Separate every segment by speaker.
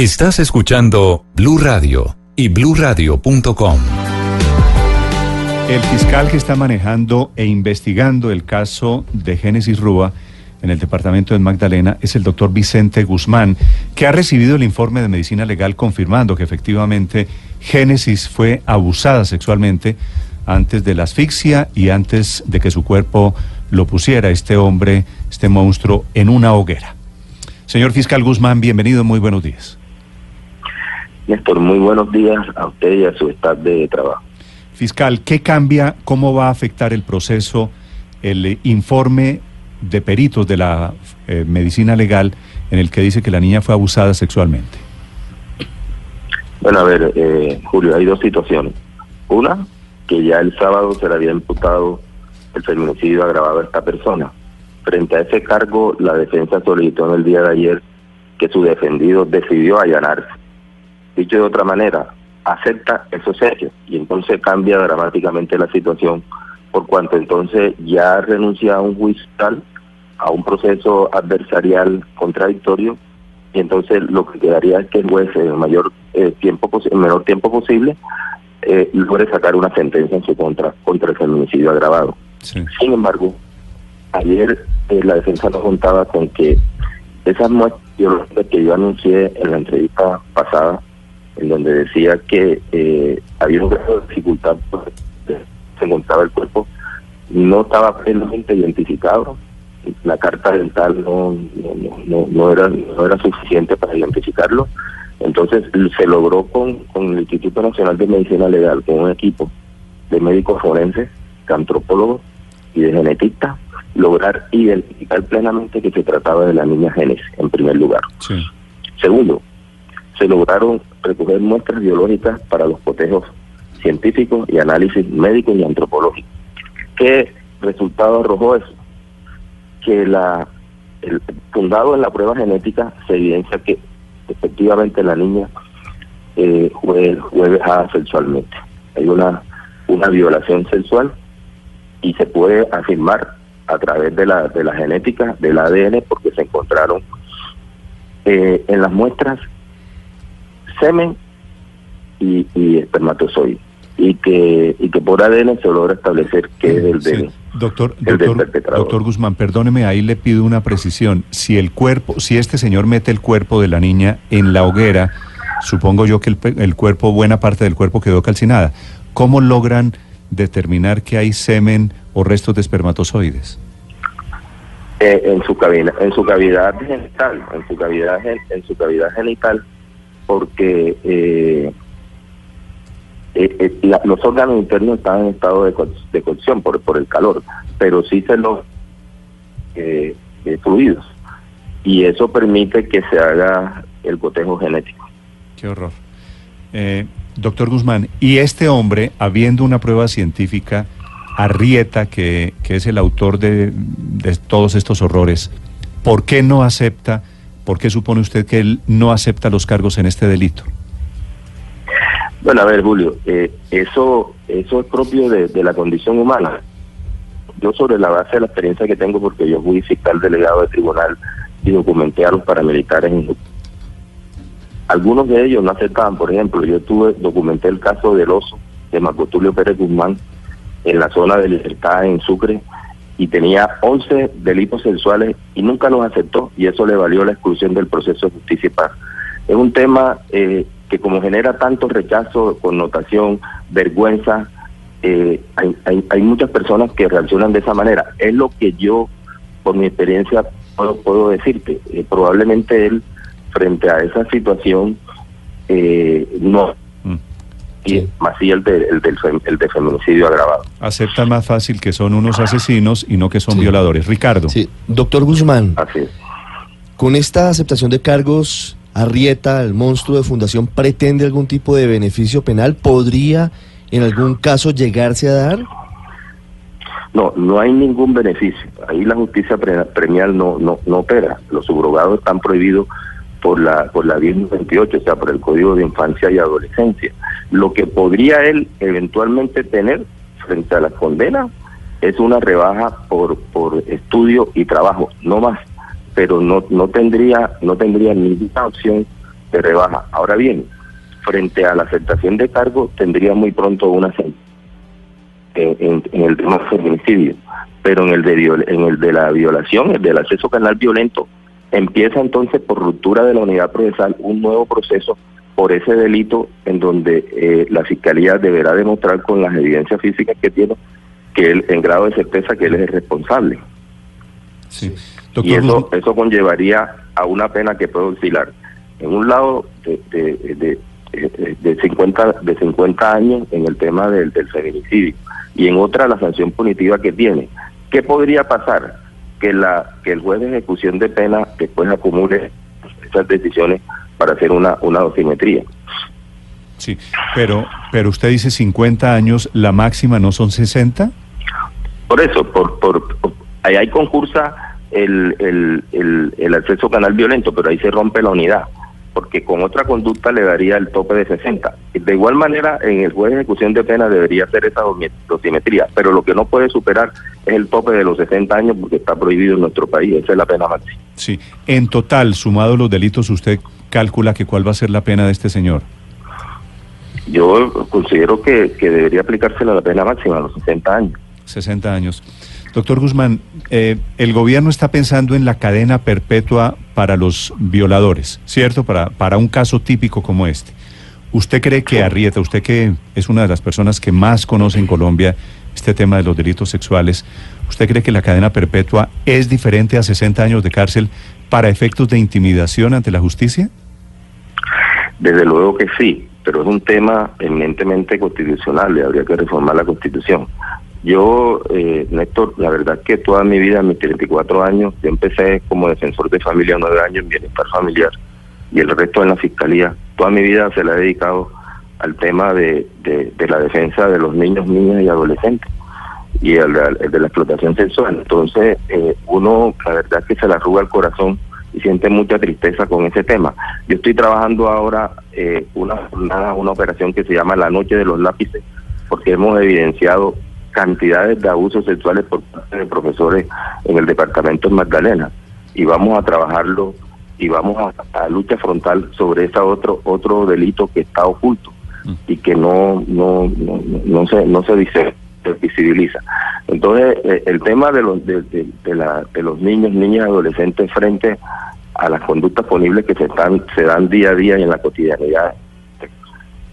Speaker 1: Estás escuchando Blue Radio y BlueRadio.com.
Speaker 2: El fiscal que está manejando e investigando el caso de Génesis Rúa en el departamento de Magdalena es el doctor Vicente Guzmán, que ha recibido el informe de medicina legal confirmando que efectivamente Génesis fue abusada sexualmente antes de la asfixia y antes de que su cuerpo lo pusiera este hombre, este monstruo, en una hoguera. Señor fiscal Guzmán, bienvenido, muy buenos días.
Speaker 3: Néstor, muy buenos días a usted y a su staff de trabajo.
Speaker 2: Fiscal, ¿qué cambia, cómo va a afectar el proceso, el eh, informe de peritos de la eh, medicina legal en el que dice que la niña fue abusada sexualmente?
Speaker 3: Bueno, a ver, eh, Julio, hay dos situaciones. Una, que ya el sábado se le había imputado el feminicidio agravado a esta persona. Frente a ese cargo, la defensa solicitó en el día de ayer que su defendido decidió allanarse. Dicho de otra manera, acepta esos hechos y entonces cambia dramáticamente la situación por cuanto entonces ya renuncia a un juicio tal, a un proceso adversarial contradictorio y entonces lo que quedaría es que el juez en el mayor eh, tiempo el menor tiempo posible eh, logre sacar una sentencia en su contra contra el feminicidio agravado.
Speaker 2: Sí.
Speaker 3: Sin embargo, ayer eh, la defensa nos contaba con que esas muestras que yo anuncié en la entrevista pasada en donde decía que eh, había un grado de dificultad porque se encontraba el cuerpo, no estaba plenamente identificado. La carta dental no, no, no, no era, no era suficiente para identificarlo. Entonces se logró con, con el Instituto Nacional de Medicina Legal, con un equipo de médicos forenses, de antropólogos y de genetistas, lograr identificar plenamente que se trataba de la niña Génesis, en primer lugar.
Speaker 2: Sí.
Speaker 3: Segundo, se lograron recoger muestras biológicas para los cotejos científicos y análisis médicos y antropológicos. ¿Qué resultado arrojó eso? Que la el, fundado en la prueba genética se evidencia que efectivamente la niña eh, fue, fue vejada sexualmente. Hay una, una violación sexual y se puede afirmar a través de la, de la genética, del ADN, porque se encontraron eh, en las muestras semen y, y espermatozoide y que y que por ADN se logra establecer que es el
Speaker 2: Sí.
Speaker 3: de
Speaker 2: Doctor,
Speaker 3: el del
Speaker 2: doctor,
Speaker 3: perpetrador.
Speaker 2: doctor Guzmán, perdóneme, ahí le pido una precisión. Si el cuerpo, si este señor mete el cuerpo de la niña en la hoguera, supongo yo que el, el cuerpo, buena parte del cuerpo quedó calcinada. ¿Cómo logran determinar que hay semen o restos de espermatozoides?
Speaker 3: eh, en su cavidad en su cavidad genital en su cavidad en su cavidad genital porque eh, eh, eh, los órganos internos están en estado de, de cocción por, por el calor pero sí se los eh, fluidos y eso permite que se haga el cotejo genético
Speaker 2: Qué horror. Doctor Guzmán, y este hombre, habiendo una prueba científica, Arrieta, que, que es el autor de, de todos estos horrores, ¿por qué no acepta, por qué supone usted que él no acepta los cargos en este delito?
Speaker 3: Bueno, a ver, Julio, eh, eso eso es propio de, la condición humana. Yo sobre la base de la experiencia que tengo, porque yo fui fiscal delegado de tribunal y documenté a los paramilitares. en- Algunos de ellos no aceptaban, por ejemplo, yo tuve documenté el caso del oso de Marco Tulio Pérez Guzmán en la zona de libertad en Sucre y tenía 11 delitos sexuales y nunca los aceptó y eso le valió la exclusión del proceso de justicia. Es un tema eh, que como genera tanto rechazo, connotación, vergüenza, eh, hay, hay, hay muchas personas que reaccionan de esa manera. Es lo que yo, por mi experiencia, puedo, puedo decirte. Eh, probablemente él, frente a esa situación, eh, no. Y más sí el, de, el, del el de feminicidio agravado.
Speaker 2: Aceptan más fácil que son unos asesinos y no que son
Speaker 4: Sí.
Speaker 2: violadores. Ricardo.
Speaker 4: Sí, doctor Guzmán,
Speaker 3: Así es.
Speaker 4: con esta aceptación de cargos, Arrieta, el monstruo de fundación, pretende algún tipo de beneficio penal? ¿Podría en algún caso llegarse a dar?
Speaker 3: No, no hay ningún beneficio. Ahí la justicia pre- premial no, no, no opera. Los subrogados están prohibidos por la por la 1028, o sea, por el Código de Infancia y Adolescencia. Lo que podría él eventualmente tener frente a las condenas es una rebaja por por estudio y trabajo, no más, pero no no tendría no tendría ninguna opción de rebaja. Ahora bien, frente a la aceptación de cargo tendría muy pronto una en, en- en el tema feminicidio, pero en el de viol- en el de la violación, el del acceso canal violento, empieza entonces por ruptura de la unidad procesal un nuevo proceso por ese delito en donde eh, la fiscalía deberá demostrar con las evidencias físicas que tiene que él en grado de certeza que él es el responsable.
Speaker 2: Sí.
Speaker 3: y eso eso conllevaría a una pena que puede oscilar. En un lado de, de, de, de- de 50 de 50 años en el tema del, del feminicidio y en otra la sanción punitiva que tiene. Qué podría pasar que la que el juez de ejecución de pena después acumule esas decisiones para hacer una una dosimetría
Speaker 2: sí, pero, pero usted dice 50 años, la máxima no son 60.
Speaker 3: Por eso, por, por, por- ahí hay concursa el, el, el, el acceso canal violento, pero ahí se rompe la unidad, porque con otra conducta le daría el tope de 60. De igual manera, en el juez de ejecución de pena debería hacer esa dosimetría, pero lo que no puede superar es el tope de los 60 años porque está prohibido en nuestro país, esa es la pena máxima.
Speaker 2: Sí. En total, sumado los delitos, usted calcula que cuál va a ser la pena de este señor.
Speaker 3: Yo considero que, que debería aplicársela la pena máxima a los 60 años.
Speaker 2: 60 años. Doctor Guzmán, eh, el gobierno está pensando en la cadena perpetua para los violadores, ¿cierto? Para, para un caso típico como este. ¿Usted cree que Arrieta, usted que es una de las personas que más conoce en Colombia este tema de los delitos sexuales, ¿usted cree que la cadena perpetua es diferente a 60 años de cárcel para efectos de intimidación ante la justicia?
Speaker 3: Desde luego que sí, pero es un tema eminentemente constitucional, le habría que reformar la constitución. Yo, eh, Néstor, la verdad que toda mi vida, mis 34 años, yo empecé como defensor de familia nueve años en bienestar familiar y el resto en la fiscalía. Toda mi vida se la he dedicado al tema de, de, la defensa de los niños, niñas y adolescentes y el, de la explotación sexual. Entonces, eh, uno, la verdad que se le arruga el corazón y siente mucha tristeza con ese tema. Yo estoy trabajando ahora eh, una jornada, una operación que se llama La Noche de los Lápices, porque hemos evidenciado cantidades de abusos sexuales por parte de profesores en el departamento de Magdalena. Y vamos a trabajarlo y vamos a, a lucha frontal sobre ese otro otro delito que está oculto y que no no no, no se no se dice se visibiliza. Entonces eh, el tema de los de, de, de la, de los niños niñas adolescentes frente a las conductas punibles que se están se dan día a día y en la cotidianidad.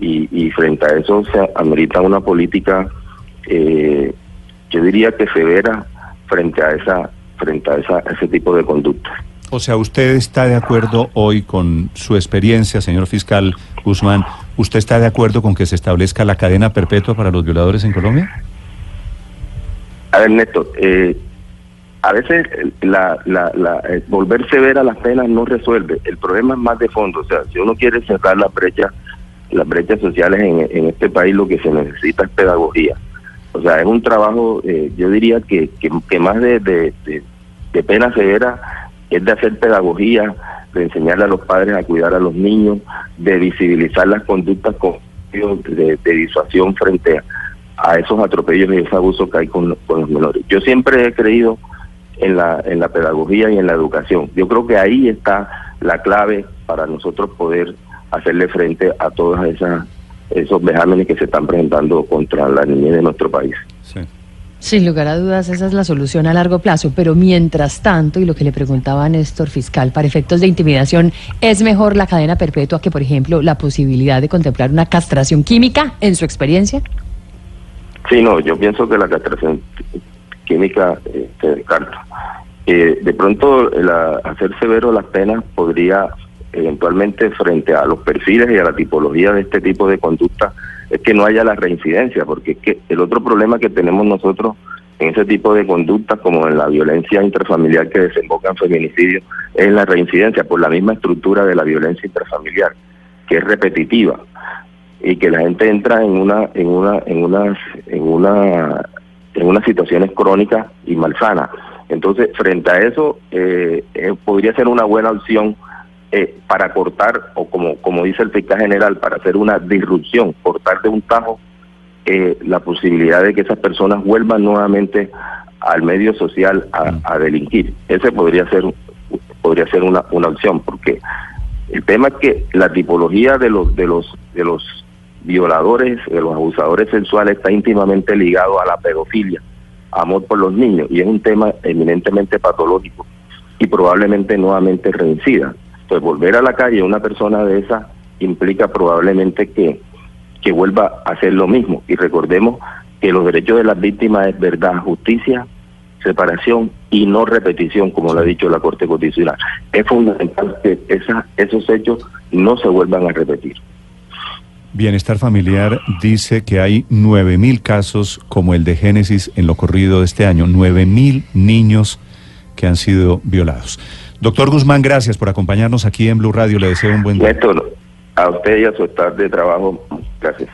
Speaker 3: Y, y frente a eso se amerita una política eh, yo diría que severa frente a esa frente a esa, ese tipo de conductas
Speaker 2: O sea, ¿usted está de acuerdo hoy con su experiencia, señor fiscal Guzmán? ¿Usted está de acuerdo con que se establezca la cadena perpetua para los violadores en Colombia?
Speaker 3: A ver, Néstor, eh, a veces eh, la, la, la, eh, volver severa las penas no resuelve. El problema es más de fondo. O sea, si uno quiere cerrar las brechas, las brechas sociales en, en este país, lo que se necesita es pedagogía. O sea, es un trabajo, eh, yo diría que, que, más de, de, pena severa es de hacer pedagogía, de enseñarle a los padres a cuidar a los niños, de visibilizar las conductas con de, de disuasión frente a, a esos atropellos y ese abuso que hay con, con, los menores. Yo siempre he creído en la, en la pedagogía y en la educación. Yo creo que ahí está la clave para nosotros poder hacerle frente a todas esas esos vejámenes que se están presentando contra la niñez de nuestro país.
Speaker 2: Sí.
Speaker 5: Sin lugar a dudas, esa es la solución a largo plazo, pero mientras tanto, y lo que le preguntaba a Néstor Fiscal, para efectos de intimidación, ¿es mejor la cadena perpetua que, por ejemplo, la posibilidad de contemplar una castración química, en su experiencia?
Speaker 3: Sí, no, yo pienso que la castración química eh, se descarta. Eh, de pronto, la, hacer severo las penas podría eventualmente frente a los perfiles y a la tipología de este tipo de conducta es que no haya la reincidencia, porque es que el otro problema que tenemos nosotros en ese tipo de conductas como en la violencia intrafamiliar que desemboca en feminicidio es la reincidencia por la misma estructura de la violencia intrafamiliar que es repetitiva y que la gente entra en una en una en unas en una en unas situaciones crónicas y malsanas. Entonces frente a eso eh, eh, podría ser una buena opción eh, para cortar o como como dice el fiscal general para hacer una disrupción cortar de un tajo eh, la posibilidad de que esas personas vuelvan nuevamente al medio social a, a delinquir ese podría ser podría ser una, una opción porque el tema es que la tipología de los de los de los violadores, de los abusadores sexuales está íntimamente ligado a la pedofilia, amor por los niños y es un tema eminentemente patológico y probablemente nuevamente reincida. Entonces volver a la calle una persona de esa implica probablemente que que vuelva a hacer lo mismo y recordemos que los derechos de las víctimas es verdad, justicia, separación y no repetición, como lo ha dicho la Corte Constitucional. Es fundamental que esa, esos hechos no se vuelvan a repetir.
Speaker 2: Bienestar Familiar dice que hay 9.000 casos como el de Génesis en lo corrido de este año, 9.000 niños que han sido violados. Doctor Guzmán, gracias por acompañarnos aquí en Blue Radio. Le deseo un buen día.
Speaker 3: A usted y a su estado de trabajo, gracias.